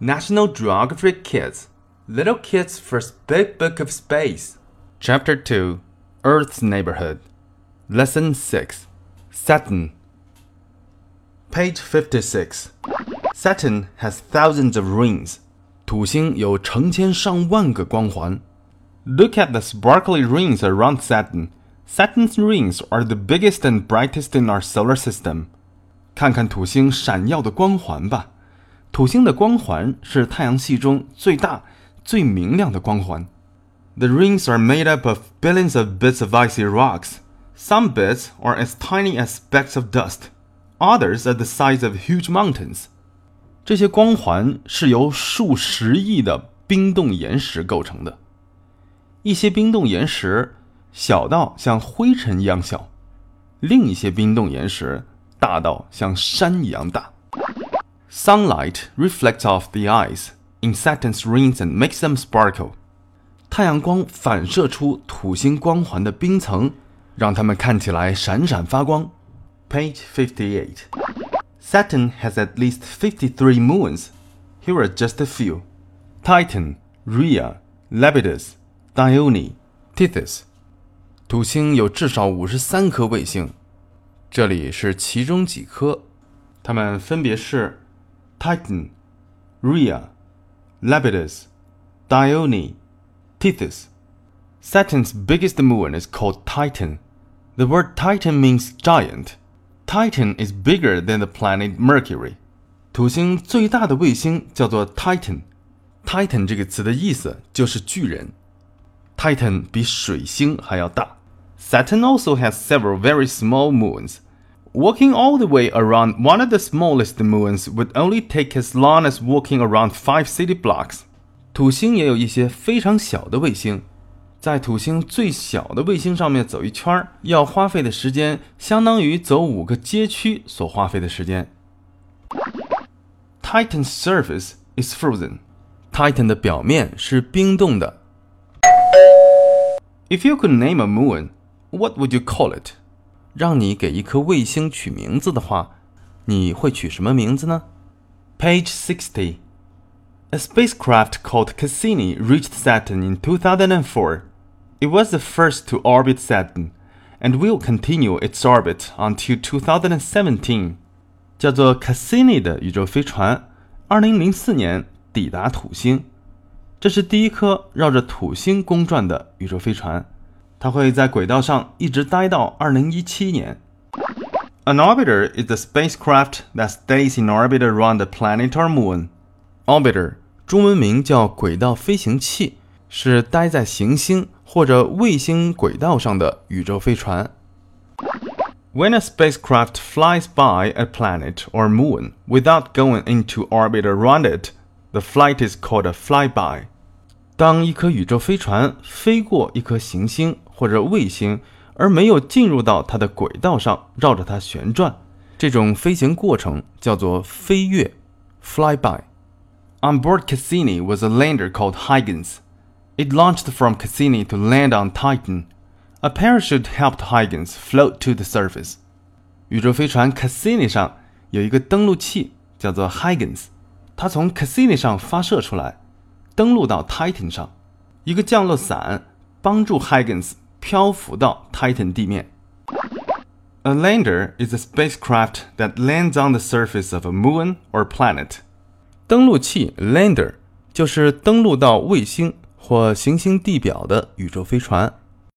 National Geographic Kids Little Kids First Big Book of Space Chapter 2 Earth's Neighborhood Lesson 6 Saturn Page 56 Saturn has thousands of rings 土星有成千上万个光环 Look at the sparkly rings around Saturn Saturn's rings are the biggest and brightest in our solar system 看看土星闪耀的光环吧。 土星的光环是太阳系中最大、最明亮的光环。The rings are made up of billions of bits of icy rocks. Some bits are as tiny as specks of dust. Others are the size of huge mountains. 这些光环是由数十亿的冰冻岩石构成的。一些冰冻岩石小到像灰尘一样小，另一些冰冻岩石大到像山一样大。Sunlight reflects off the eyes, Saturn's rings and makes them sparkle. 太阳光反射出土星光环的冰层，让它们看起来闪闪发光。Page 58. Saturn has at least 53 moons. Here are just a few. Titan, Rhea, Iapetus, Dione, Tethys. 土星有至少五十三颗卫星，这里是其中几颗，它们分别是 Titan, Rhea, Iapetus, Dione, Tethys. Saturn's biggest moon is called Titan. The word Titan means giant. Titan is bigger than the planet Mercury. 土星最大的卫星叫做 Titan。Titan 这个词的意思就是巨人。Titan 比水星还要大。Saturn also has several very small moons. Walking all the way around one of the smallest moons would only take as long as walking around five city blocks. 土星也有一些非常小的卫星，在土星最小的卫星上面走一圈，要花费的时间相当于走五个街区所花费的时间。Titan's surface is frozen. Titan 的表面是冰冻的。If you could name a moon, what would you call it? 让你给一颗卫星取名字的话，你会取什么名字呢？Page sixty. A spacecraft called Cassini reached Saturn in 2004. It was the first to orbit Saturn, and will continue its orbit until 2017. 叫做 Cassini 的宇宙飞船，二零零四年抵达土星。这是第一颗绕着土星公转的宇宙飞船。它会在轨道上一直待到二零一七年。An orbiter is the spacecraft that stays in orbit around the planet or moon. Orbiter 中文名叫轨道飞行器，是待在行星或者卫星轨道上的宇宙飞船。When a spacecraft flies by a planet or moon without going into orbit around it, the flight is called a flyby. 当一颗宇宙飞船飞过一颗行星或者卫星，而没有进入到它的轨道上，绕着它旋转，这种飞行过程叫做飞跃 （flyby）。On board Cassini was a lander called Huygens. It launched from Cassini to land on Titan. A parachute helped Huygens float to the surface. 宇宙飞船 Cassini 上有一个登陆器，叫做 Huygens，它从 Cassini 上发射出来，登陆到 Titan 上。一个降落伞帮助 Huygens 漂浮到 Titan 地面。A lander is a spacecraft that lands on the surface of a moon or planet. 登陆器 lander 就是登陆到卫星或行星地表的宇宙飞船。